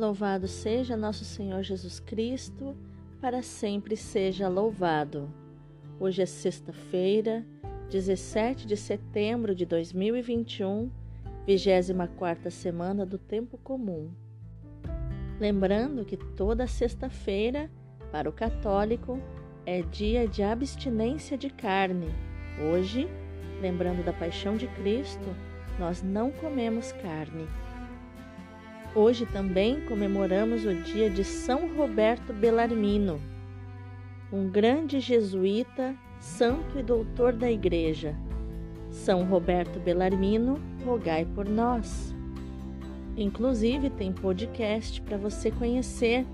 Louvado seja nosso Senhor Jesus Cristo, para sempre seja louvado. Hoje é sexta-feira, 17 de setembro de 2021, 24 semana do Tempo Comum. Lembrando que toda sexta-feira, para o católico, é dia de abstinência de carne. Hoje, lembrando da paixão de Cristo, nós não comemos carne. Hoje também comemoramos o dia de São Roberto Bellarmino, um grande jesuíta, santo e doutor da Igreja. São Roberto Bellarmino, rogai por nós. Inclusive, tem podcast para você conhecer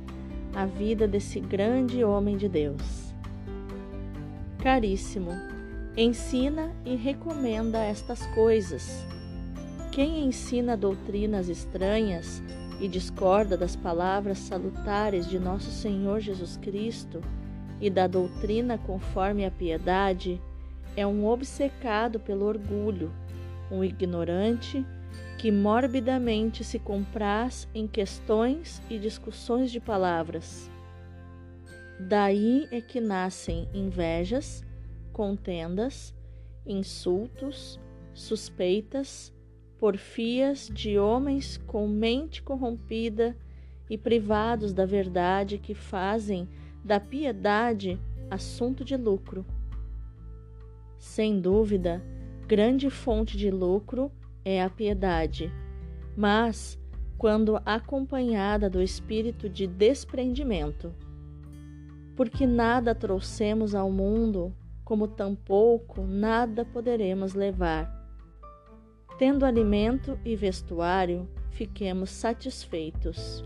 a vida desse grande homem de Deus. Caríssimo, ensina e recomenda estas coisas quem ensina doutrinas estranhas e discorda das palavras salutares de nosso Senhor Jesus Cristo e da doutrina conforme a piedade, é um obcecado pelo orgulho, um ignorante que morbidamente se compraz em questões e discussões de palavras. Daí é que nascem invejas, contendas, insultos, suspeitas, porfias de homens com mente corrompida e privados da verdade que fazem da piedade assunto de lucro. Sem dúvida, grande fonte de lucro é a piedade, mas quando acompanhada do espírito de desprendimento. Porque nada trouxemos ao mundo, como tampouco nada poderemos levar. Tendo alimento e vestuário, fiquemos satisfeitos.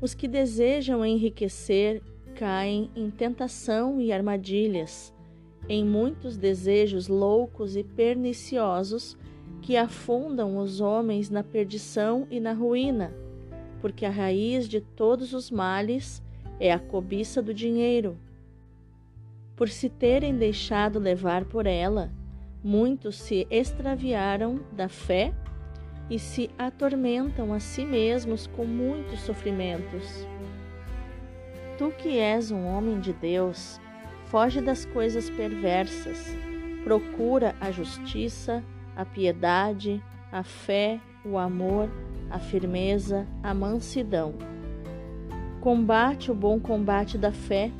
Os que desejam enriquecer caem em tentação e armadilhas, em muitos desejos loucos e perniciosos que afundam os homens na perdição e na ruína, porque a raiz de todos os males é a cobiça do dinheiro. Por se terem deixado levar por ela, Muitos se extraviaram da fé e se atormentam a si mesmos com muitos sofrimentos. Tu que és um homem de Deus, foge das coisas perversas, procura a justiça, a piedade, a fé, o amor, a firmeza, a mansidão. Combate o bom combate da fé,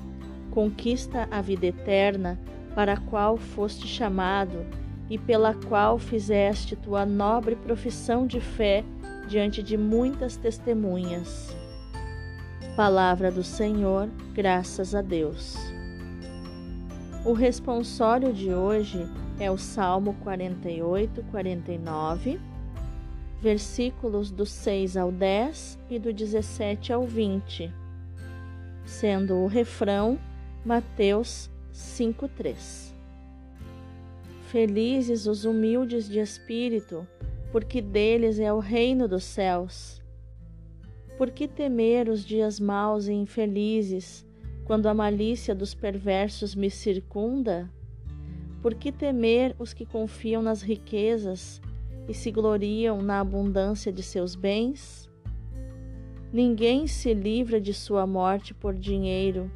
conquista a vida eterna para a qual foste chamado e pela qual fizeste tua nobre profissão de fé diante de muitas testemunhas. Palavra do Senhor, graças a Deus. O responsório de hoje é o Salmo 48, 49, versículos do 6 ao 10 e do 17 ao 20, sendo o refrão Mateus 5:3. Felizes os humildes de espírito, porque deles é o reino dos céus. Por que temer os dias maus e infelizes, quando a malícia dos perversos me circunda? Por que temer os que confiam nas riquezas e se gloriam na abundância de seus bens? Ninguém se livra de sua morte por dinheiro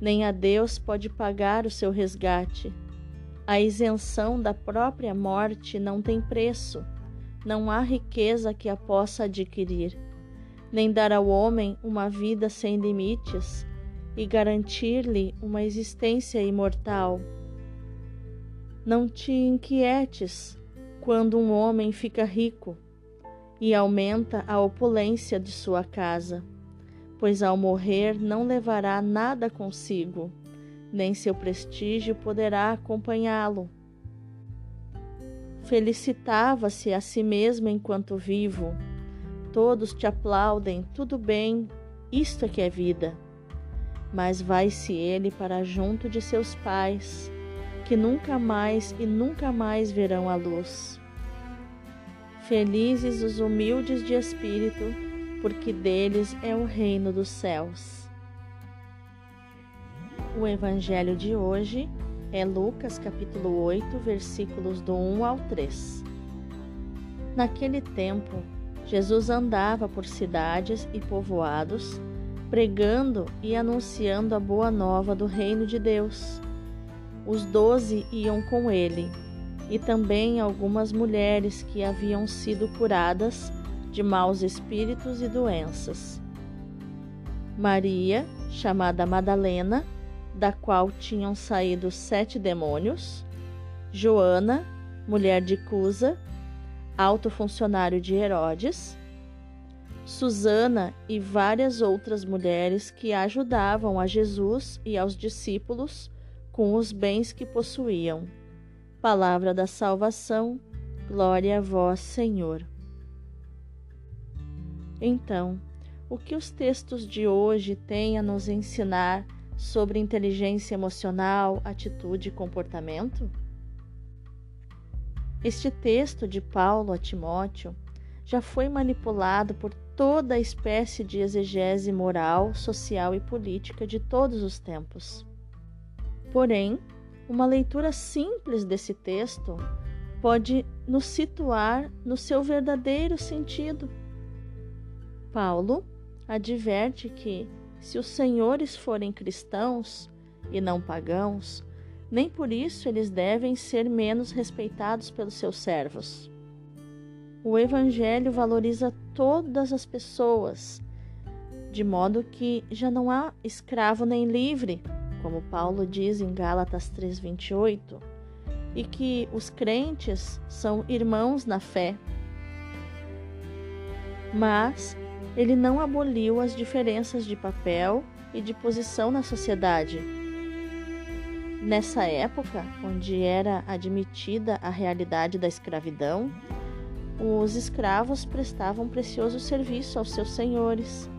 nem a Deus pode pagar o seu resgate. A isenção da própria morte não tem preço, não há riqueza que a possa adquirir, nem dar ao homem uma vida sem limites e garantir-lhe uma existência imortal. Não te inquietes quando um homem fica rico e aumenta a opulência de sua casa pois ao morrer não levará nada consigo, nem seu prestígio poderá acompanhá-lo. Felicitava-se a si mesmo enquanto vivo. Todos te aplaudem, tudo bem, isto é que é vida. Mas vai-se ele para junto de seus pais, que nunca mais e nunca mais verão a luz. Felizes os humildes de espírito, porque deles é o reino dos céus. O evangelho de hoje é Lucas capítulo 8, versículos do 1 ao 3. Naquele tempo, Jesus andava por cidades e povoados, pregando e anunciando a boa nova do reino de Deus. Os doze iam com ele, e também algumas mulheres que haviam sido curadas de maus espíritos e doenças. Maria, chamada Madalena, da qual tinham saído sete demônios, Joana, mulher de Cusa, alto funcionário de Herodes, Susana e várias outras mulheres que ajudavam a Jesus e aos discípulos com os bens que possuíam. Palavra da salvação, glória a vós, Senhor. Então, o que os textos de hoje têm a nos ensinar sobre inteligência emocional, atitude e comportamento? Este texto de Paulo a Timóteo já foi manipulado por toda a espécie de exegese moral, social e política de todos os tempos. Porém, uma leitura simples desse texto pode nos situar no seu verdadeiro sentido. Paulo adverte que, se os senhores forem cristãos e não pagãos, nem por isso eles devem ser menos respeitados pelos seus servos. O Evangelho valoriza todas as pessoas, de modo que já não há escravo nem livre, como Paulo diz em Gálatas 3,28, e que os crentes são irmãos na fé. Mas ele não aboliu as diferenças de papel e de posição na sociedade Nessa época, onde era admitida a realidade da escravidão, os escravos prestavam precioso serviço aos seus senhores.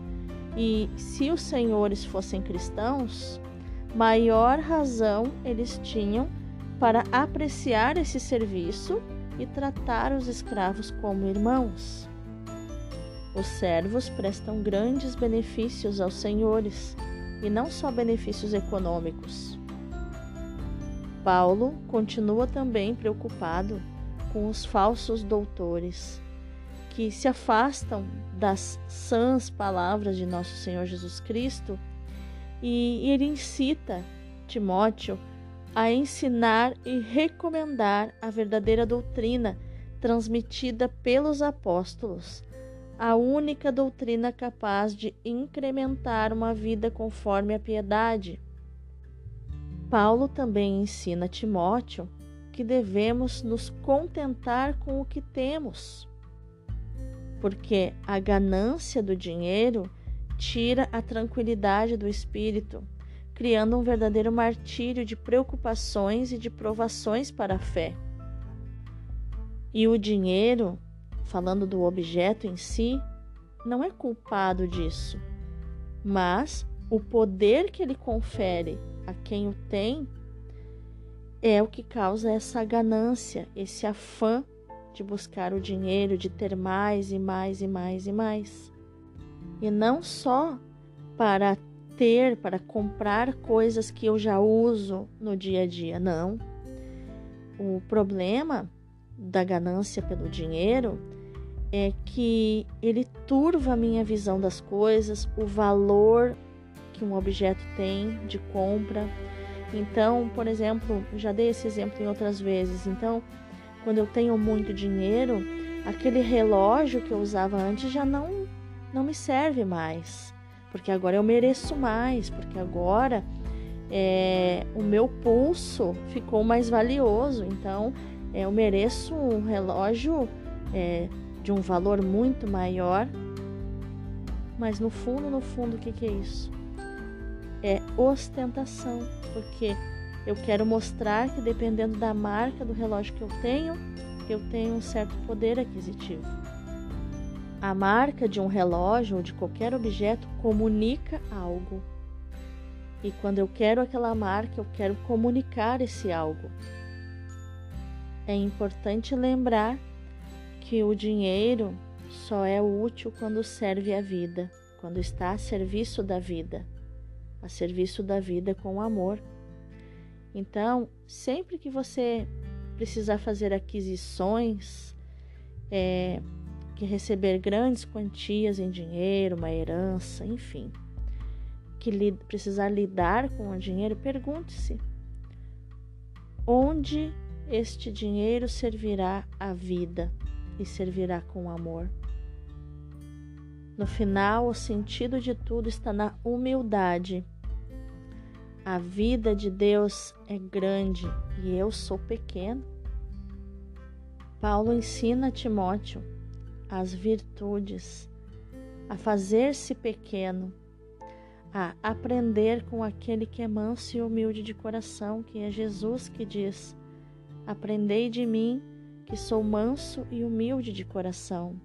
E se os senhores fossem cristãos, maior razão eles tinham para apreciar esse serviço e tratar os escravos como irmãos. Os servos prestam grandes benefícios aos senhores, e não só benefícios econômicos. Paulo continua também preocupado com os falsos doutores que se afastam das sãs palavras de nosso Senhor Jesus Cristo e ele incita Timóteo a ensinar e recomendar a verdadeira doutrina transmitida pelos apóstolos, a única doutrina capaz de incrementar uma vida conforme a piedade Paulo também ensina Timóteo que devemos nos contentar com o que temos, porque a ganância do dinheiro tira a tranquilidade do espírito, criando um verdadeiro martírio de preocupações e de provações para a fé. E o dinheiro, falando do objeto em si, não é culpado disso, mas o poder que ele confere a quem o tem é o que causa essa ganância, esse afã de buscar o dinheiro, de ter mais e mais e mais e mais. E não só para ter, para comprar coisas que eu já uso no dia a dia, não. O problema da ganância pelo dinheiro é que ele turva a minha visão das coisas, o valor que um objeto tem de compra. Então, por exemplo, já dei esse exemplo em outras vezes. Então, quando eu tenho muito dinheiro, aquele relógio que eu usava antes já não não me serve mais, porque agora eu mereço mais, porque agora é, o meu pulso ficou mais valioso. Então, é, eu mereço um relógio é, de um valor muito maior. Mas no fundo, no fundo, o que, que é isso? é ostentação, porque eu quero mostrar que dependendo da marca do relógio que eu tenho, eu tenho um certo poder aquisitivo. A marca de um relógio ou de qualquer objeto comunica algo. E quando eu quero aquela marca, eu quero comunicar esse algo. É importante lembrar que o dinheiro só é útil quando serve a vida, quando está a serviço da vida a serviço da vida com amor. Então, sempre que você precisar fazer aquisições é, que receber grandes quantias em dinheiro, uma herança, enfim, que li precisar lidar com o dinheiro, pergunte-se: onde este dinheiro servirá à vida e servirá com amor? No final, o sentido de tudo está na humildade. A vida de Deus é grande e eu sou pequeno. Paulo ensina a Timóteo as virtudes, a fazer-se pequeno, a aprender com aquele que é manso e humilde de coração, que é Jesus que diz: Aprendei de mim, que sou manso e humilde de coração.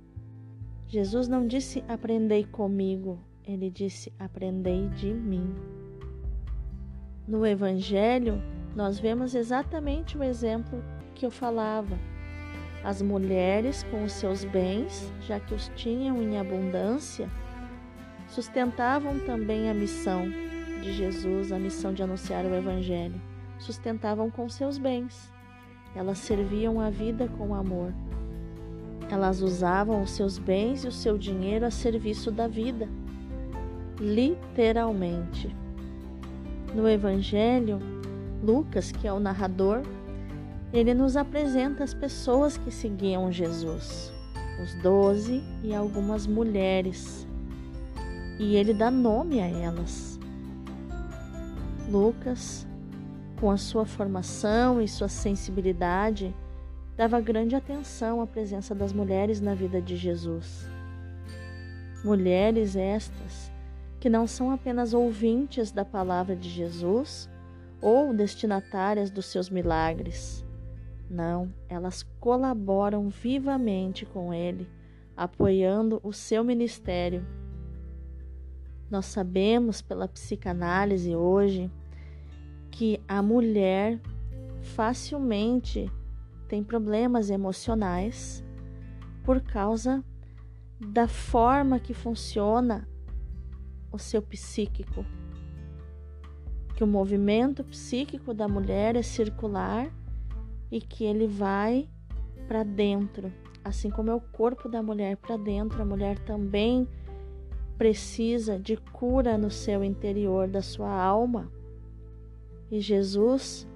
Jesus não disse aprendei comigo, ele disse aprendei de mim. No Evangelho, nós vemos exatamente o exemplo que eu falava. As mulheres, com os seus bens, já que os tinham em abundância, sustentavam também a missão de Jesus, a missão de anunciar o Evangelho. Sustentavam com seus bens. Elas serviam a vida com amor. Elas usavam os seus bens e o seu dinheiro a serviço da vida, literalmente. No Evangelho, Lucas, que é o narrador, ele nos apresenta as pessoas que seguiam Jesus, os doze e algumas mulheres, e ele dá nome a elas. Lucas, com a sua formação e sua sensibilidade, dava grande atenção à presença das mulheres na vida de Jesus. Mulheres estas que não são apenas ouvintes da palavra de Jesus ou destinatárias dos seus milagres. Não, elas colaboram vivamente com ele, apoiando o seu ministério. Nós sabemos pela psicanálise hoje que a mulher facilmente tem problemas emocionais por causa da forma que funciona o seu psíquico. Que o movimento psíquico da mulher é circular e que ele vai para dentro, assim como é o corpo da mulher para dentro, a mulher também precisa de cura no seu interior da sua alma. E Jesus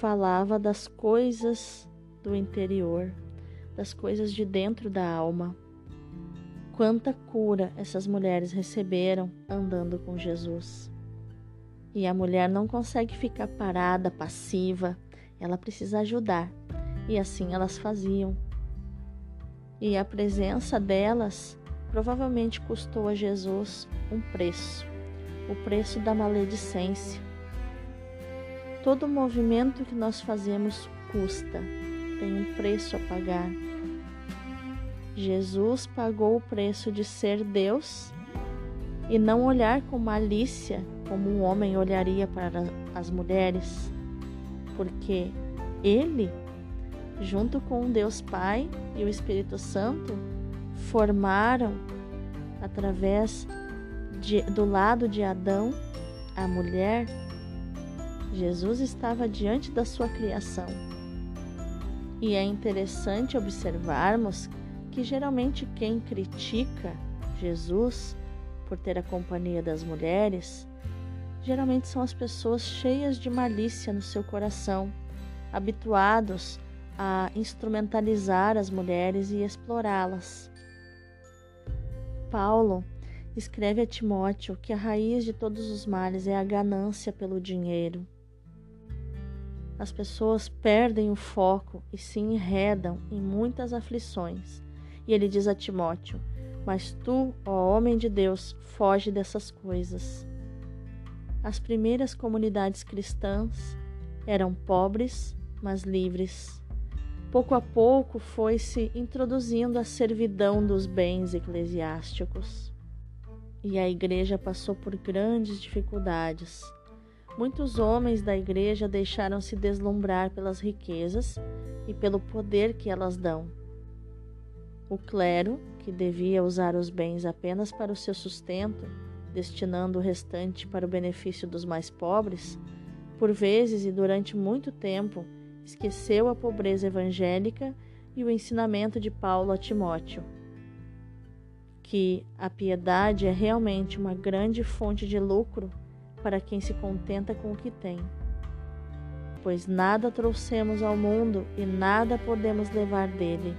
falava das coisas do interior, das coisas de dentro da alma. Quanta cura essas mulheres receberam andando com Jesus. E a mulher não consegue ficar parada, passiva, ela precisa ajudar. E assim elas faziam. E a presença delas provavelmente custou a Jesus um preço o preço da maledicência. Todo movimento que nós fazemos custa, tem um preço a pagar. Jesus pagou o preço de ser Deus e não olhar com malícia como um homem olharia para as mulheres, porque ele, junto com Deus Pai e o Espírito Santo, formaram através de, do lado de Adão a mulher. Jesus estava diante da sua criação e é interessante observarmos que geralmente quem critica Jesus por ter a companhia das mulheres, geralmente são as pessoas cheias de malícia no seu coração, habituados a instrumentalizar as mulheres e explorá-las. Paulo escreve a Timóteo que a raiz de todos os males é a ganância pelo dinheiro as pessoas perdem o foco e se enredam em muitas aflições. E ele diz a Timóteo: Mas tu, ó homem de Deus, foge dessas coisas. As primeiras comunidades cristãs eram pobres, mas livres. Pouco a pouco foi se introduzindo a servidão dos bens eclesiásticos. E a igreja passou por grandes dificuldades Muitos homens da igreja deixaram-se deslumbrar pelas riquezas e pelo poder que elas dão. O clero, que devia usar os bens apenas para o seu sustento, destinando o restante para o benefício dos mais pobres, por vezes e durante muito tempo esqueceu a pobreza evangélica e o ensinamento de Paulo a Timóteo. que a piedade é realmente uma grande fonte de lucro para quem se contenta com o que tem. Pois nada trouxemos ao mundo e nada podemos levar dele.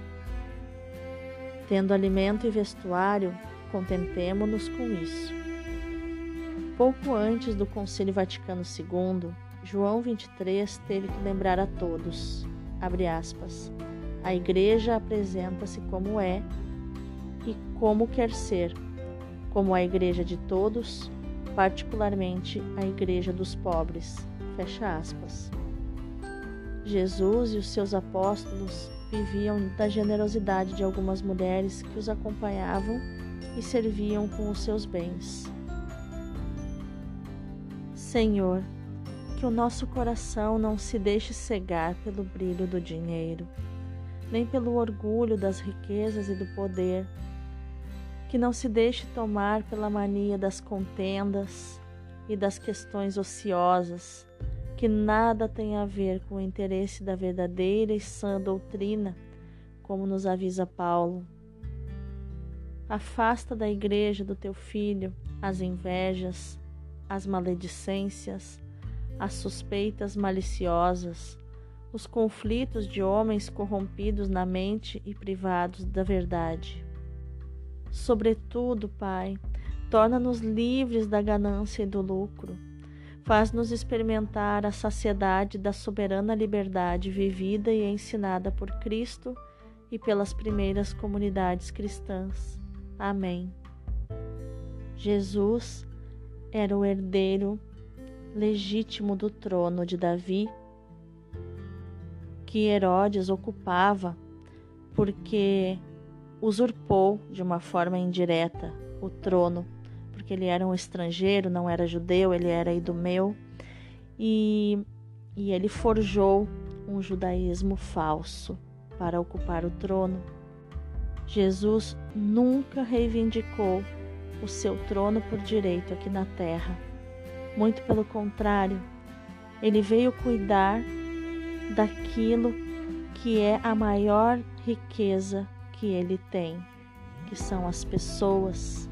Tendo alimento e vestuário, contentemo-nos com isso. Pouco antes do Concílio Vaticano II, João 23 teve que lembrar a todos, aspas, a Igreja apresenta-se como é e como quer ser, como a Igreja de todos, particularmente a Igreja dos pobres, fecha aspas. Jesus e os seus apóstolos viviam da generosidade de algumas mulheres que os acompanhavam e serviam com os seus bens. Senhor, que o nosso coração não se deixe cegar pelo brilho do dinheiro, nem pelo orgulho das riquezas e do poder, que não se deixe tomar pela mania das contendas e das questões ociosas, que nada tem a ver com o interesse da verdadeira e sã doutrina, como nos avisa Paulo. Afasta da igreja do teu filho as invejas, as maledicências, as suspeitas maliciosas, os conflitos de homens corrompidos na mente e privados da verdade. Sobretudo, Pai, torna-nos livres da ganância e do lucro. Faz-nos experimentar a saciedade da soberana liberdade vivida e ensinada por Cristo e pelas primeiras comunidades cristãs. Amém. Jesus era o herdeiro legítimo do trono de Davi, que Herodes ocupava porque usurpou de uma forma indireta o trono, porque ele era um estrangeiro, não era judeu, ele era idumeu, e, e ele forjou um judaísmo falso para ocupar o trono. Jesus nunca reivindicou o seu trono por direito aqui na terra. Muito pelo contrário, ele veio cuidar daquilo que é a maior riqueza que ele tem, que são as pessoas.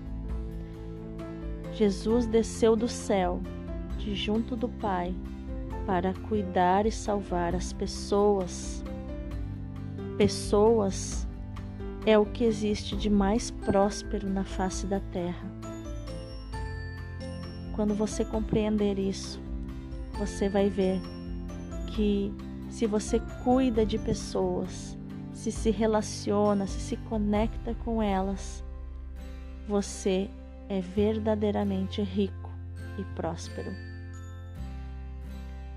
Jesus desceu do céu, de junto do Pai, para cuidar e salvar as pessoas. Pessoas é o que existe de mais próspero na face da terra. Quando você compreender isso, você vai ver que se você cuida de pessoas, se se relaciona, se se conecta com elas, você é verdadeiramente rico e próspero.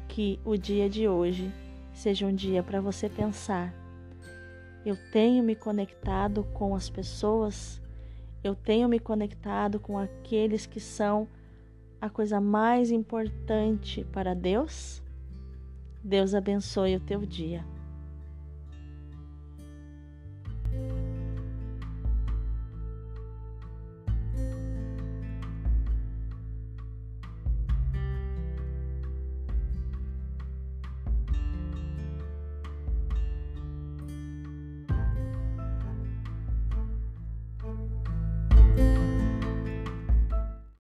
Que o dia de hoje seja um dia para você pensar eu tenho me conectado com as pessoas, eu tenho me conectado com aqueles que são a coisa mais importante para Deus. Deus abençoe o teu dia.